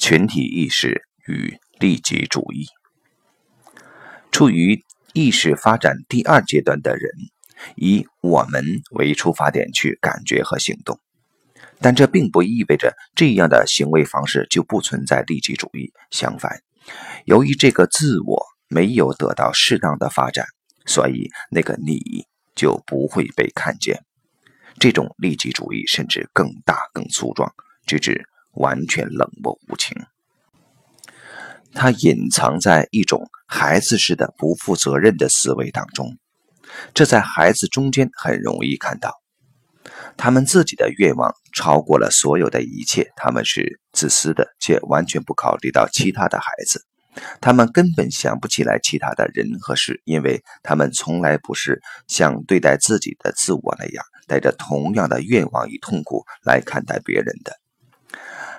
群体意识与利己主义。处于意识发展第二阶段的人，以我们为出发点去感觉和行动，但这并不意味着这样的行为方式就不存在利己主义。相反，由于这个自我没有得到适当的发展，所以那个你就不会被看见。这种利己主义甚至更大、更粗壮，直至完全冷漠无情。他隐藏在一种孩子式的不负责任的思维当中，这在孩子中间很容易看到。他们自己的愿望超过了所有的一切，他们是自私的，却完全不考虑到其他的孩子。他们根本想不起来其他的人和事，因为他们从来不是像对待自己的自我那样，带着同样的愿望与痛苦来看待别人的。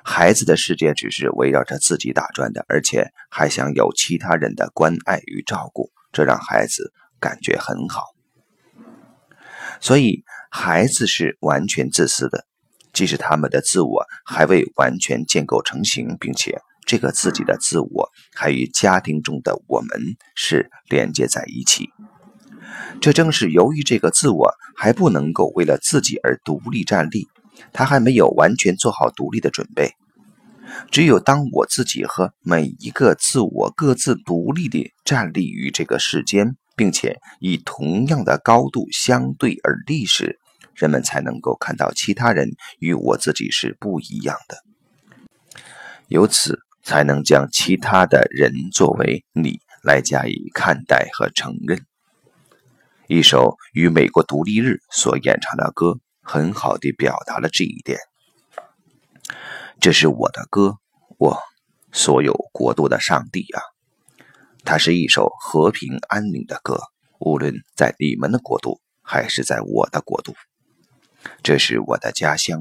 孩子的世界只是围绕着自己打转的，而且还想有其他人的关爱与照顾，这让孩子感觉很好。所以，孩子是完全自私的，即使他们的自我还未完全建构成型，并且。这个自己的自我还与家庭中的我们是连接在一起。这正是由于这个自我还不能够为了自己而独立站立，他还没有完全做好独立的准备。只有当我自己和每一个自我各自独立地站立于这个世间，并且以同样的高度相对而立时，人们才能够看到其他人与我自己是不一样的。由此。才能将其他的人作为你来加以看待和承认。一首与美国独立日所演唱的歌，很好地表达了这一点。这是我的歌，我所有国度的上帝啊！它是一首和平安宁的歌，无论在你们的国度还是在我的国度。这是我的家乡，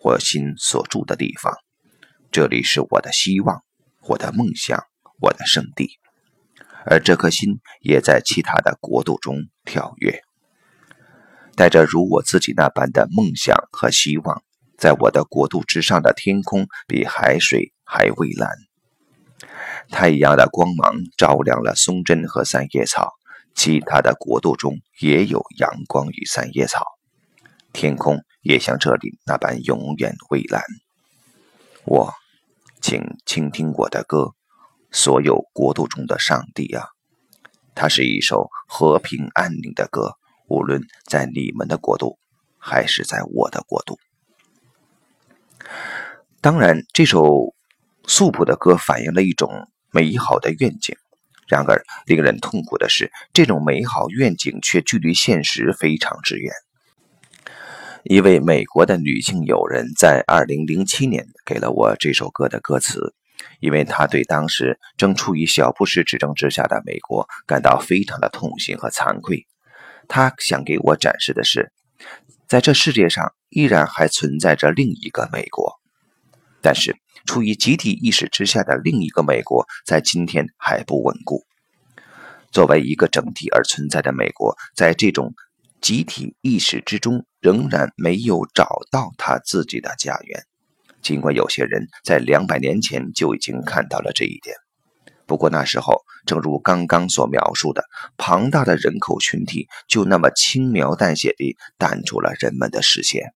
我心所住的地方。这里是我的希望，我的梦想，我的圣地，而这颗心也在其他的国度中跳跃，带着如我自己那般的梦想和希望。在我的国度之上的天空比海水还蔚蓝，太阳的光芒照亮了松针和三叶草。其他的国度中也有阳光与三叶草，天空也像这里那般永远蔚蓝。我。请倾听我的歌，所有国度中的上帝啊！它是一首和平安宁的歌，无论在你们的国度，还是在我的国度。当然，这首素朴的歌反映了一种美好的愿景。然而，令人痛苦的是，这种美好愿景却距离现实非常之远。一位美国的女性友人在2007年给了我这首歌的歌词，因为她对当时正处于小布什执政之下的美国感到非常的痛心和惭愧。他想给我展示的是，在这世界上依然还存在着另一个美国，但是处于集体意识之下的另一个美国在今天还不稳固。作为一个整体而存在的美国，在这种集体意识之中。仍然没有找到他自己的家园，尽管有些人在两百年前就已经看到了这一点。不过那时候，正如刚刚所描述的，庞大的人口群体就那么轻描淡写地淡出了人们的视线。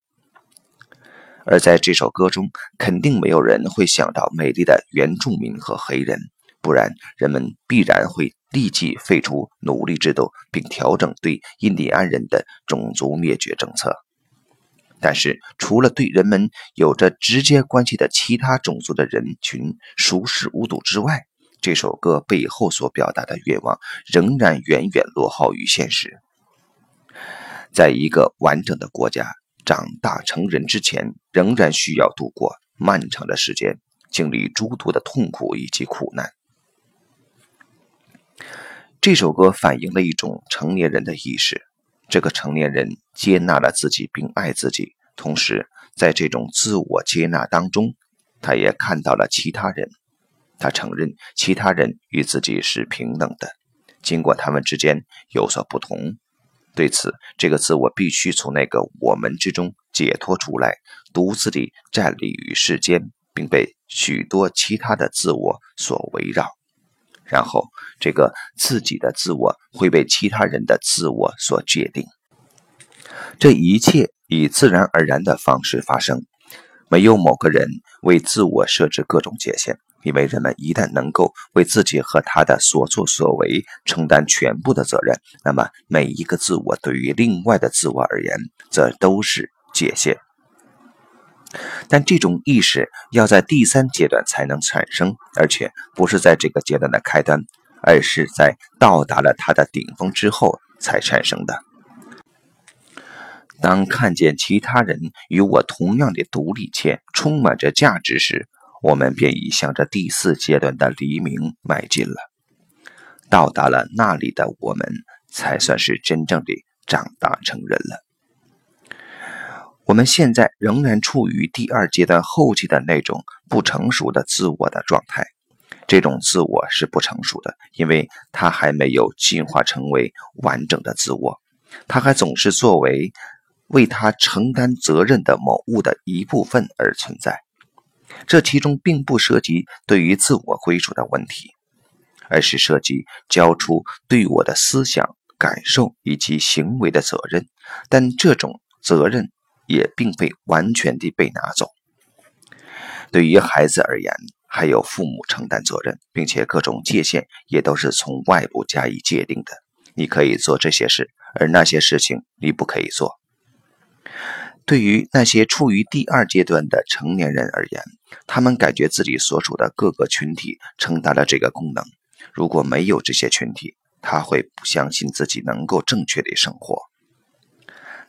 而在这首歌中，肯定没有人会想到美丽的原住民和黑人，不然人们必然会。立即废除奴隶制度，并调整对印第安人的种族灭绝政策。但是，除了对人们有着直接关系的其他种族的人群熟视无睹之外，这首歌背后所表达的愿望仍然远远落后于现实。在一个完整的国家长大成人之前，仍然需要度过漫长的时间，经历诸多的痛苦以及苦难。这首歌反映了一种成年人的意识。这个成年人接纳了自己并爱自己，同时在这种自我接纳当中，他也看到了其他人。他承认其他人与自己是平等的，尽管他们之间有所不同。对此，这个自我必须从那个我们之中解脱出来，独自地站立于世间，并被许多其他的自我所围绕，然后这个自己的自我会被其他人的自我所界定。这一切以自然而然的方式发生，没有某个人为自我设置各种界限。因为人们一旦能够为自己和他的所作所为承担全部的责任，那么每一个自我对于另外的自我而言，则都是界限。但这种意识要在第三阶段才能产生，而且不是在这个阶段的开端，而是在到达了它的顶峰之后才产生的。当看见其他人与我同样的独立且充满着价值时，我们便已向着第四阶段的黎明迈进了。到达了那里的我们，才算是真正的长大成人了。我们现在仍然处于第二阶段后期的那种不成熟的自我的状态。这种自我是不成熟的，因为它还没有进化成为完整的自我，它还总是作为为他承担责任的某物的一部分而存在。这其中并不涉及对于自我归属的问题，而是涉及交出对我的思想、感受以及行为的责任。但这种责任也并非完全地被拿走。对于孩子而言，还有父母承担责任，并且各种界限也都是从外部加以界定的。你可以做这些事，而那些事情你不可以做。对于那些处于第二阶段的成年人而言，他们感觉自己所属的各个群体承担了这个功能。如果没有这些群体，他会不相信自己能够正确的生活。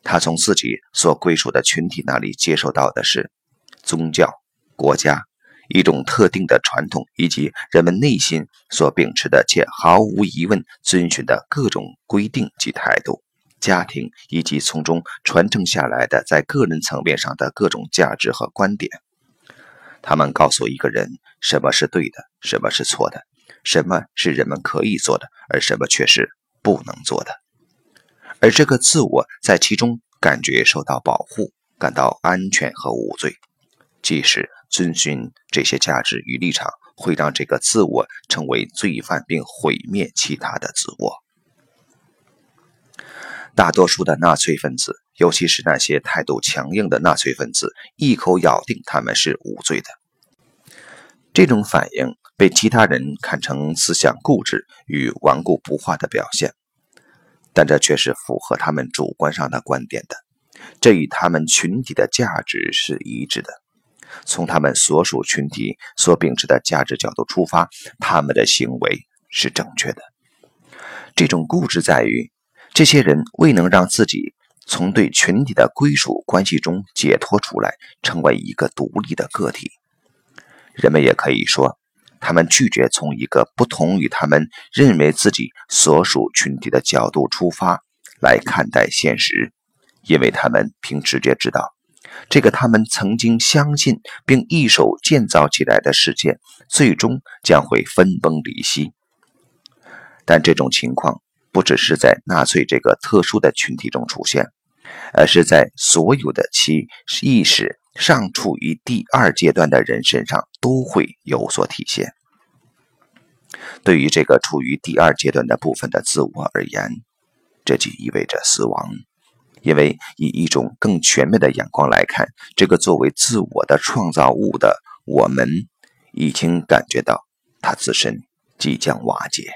他从自己所归属的群体那里接受到的是宗教、国家、一种特定的传统以及人们内心所秉持的且毫无疑问遵循的各种规定及态度。家庭以及从中传承下来的在个人层面上的各种价值和观点，他们告诉一个人什么是对的，什么是错的，什么是人们可以做的，而什么却是不能做的。而这个自我在其中感觉受到保护，感到安全和无罪。即使遵循这些价值与立场，会让这个自我成为罪犯，并毁灭其他的自我。大多数的纳粹分子，尤其是那些态度强硬的纳粹分子，一口咬定他们是无罪的。这种反应被其他人看成思想固执与顽固不化的表现，但这却是符合他们主观上的观点的。这与他们群体的价值是一致的。从他们所属群体所秉持的价值角度出发，他们的行为是正确的。这种固执在于。这些人未能让自己从对群体的归属关系中解脱出来，成为一个独立的个体。人们也可以说，他们拒绝从一个不同于他们认为自己所属群体的角度出发来看待现实，因为他们凭直觉知道，这个他们曾经相信并一手建造起来的世界，最终将会分崩离析。但这种情况。不只是在纳粹这个特殊的群体中出现，而是在所有的其意识尚处于第二阶段的人身上都会有所体现。对于这个处于第二阶段的部分的自我而言，这就意味着死亡，因为以一种更全面的眼光来看，这个作为自我的创造物的我们，已经感觉到它自身即将瓦解。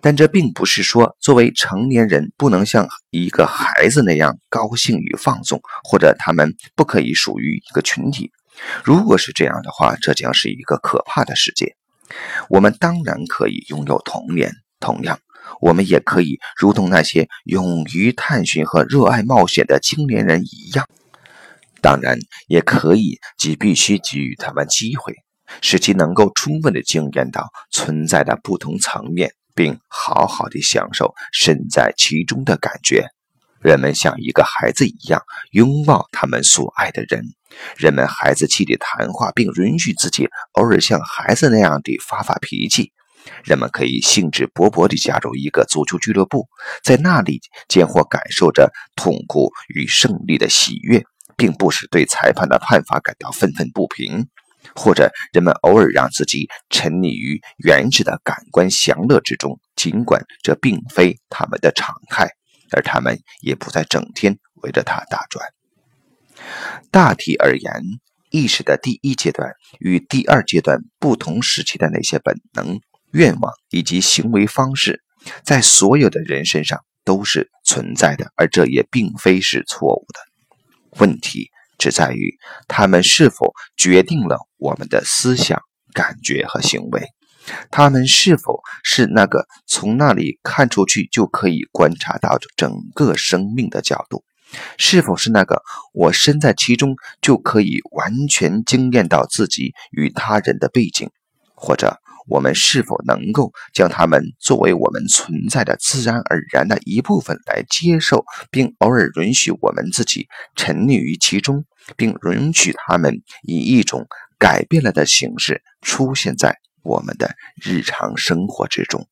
但这并不是说，作为成年人不能像一个孩子那样高兴与放纵，或者他们不可以属于一个群体。如果是这样的话，这将是一个可怕的世界。我们当然可以拥有童年，同样，我们也可以如同那些勇于探寻和热爱冒险的青年人一样，当然也可以即必须给予他们机会，使其能够充分的经验到存在的不同层面。并好好的享受身在其中的感觉。人们像一个孩子一样拥抱他们所爱的人。人们孩子气的谈话，并允许自己偶尔像孩子那样的发发脾气。人们可以兴致勃勃地加入一个足球俱乐部，在那里间或感受着痛苦与胜利的喜悦，并不是对裁判的判罚感到愤愤不平，或者人们偶尔让自己沉溺于原始的感官享乐之中，尽管这并非他们的常态，而他们也不再整天围着它打转。大体而言，意识的第一阶段与第二阶段不同时期的那些本能、愿望以及行为方式，在所有的人身上都是存在的，而这也并非是错误的。问题只在于，他们是否决定了我们的思想、感觉和行为？他们是否是那个从那里看出去就可以观察到整个生命的角度？是否是那个我身在其中就可以完全惊艳到自己与他人的背景？或者我们是否能够将它们作为我们存在的自然而然的一部分来接受，并偶尔允许我们自己沉溺于其中，并允许它们以一种改变了的形式出现在我们的日常生活之中？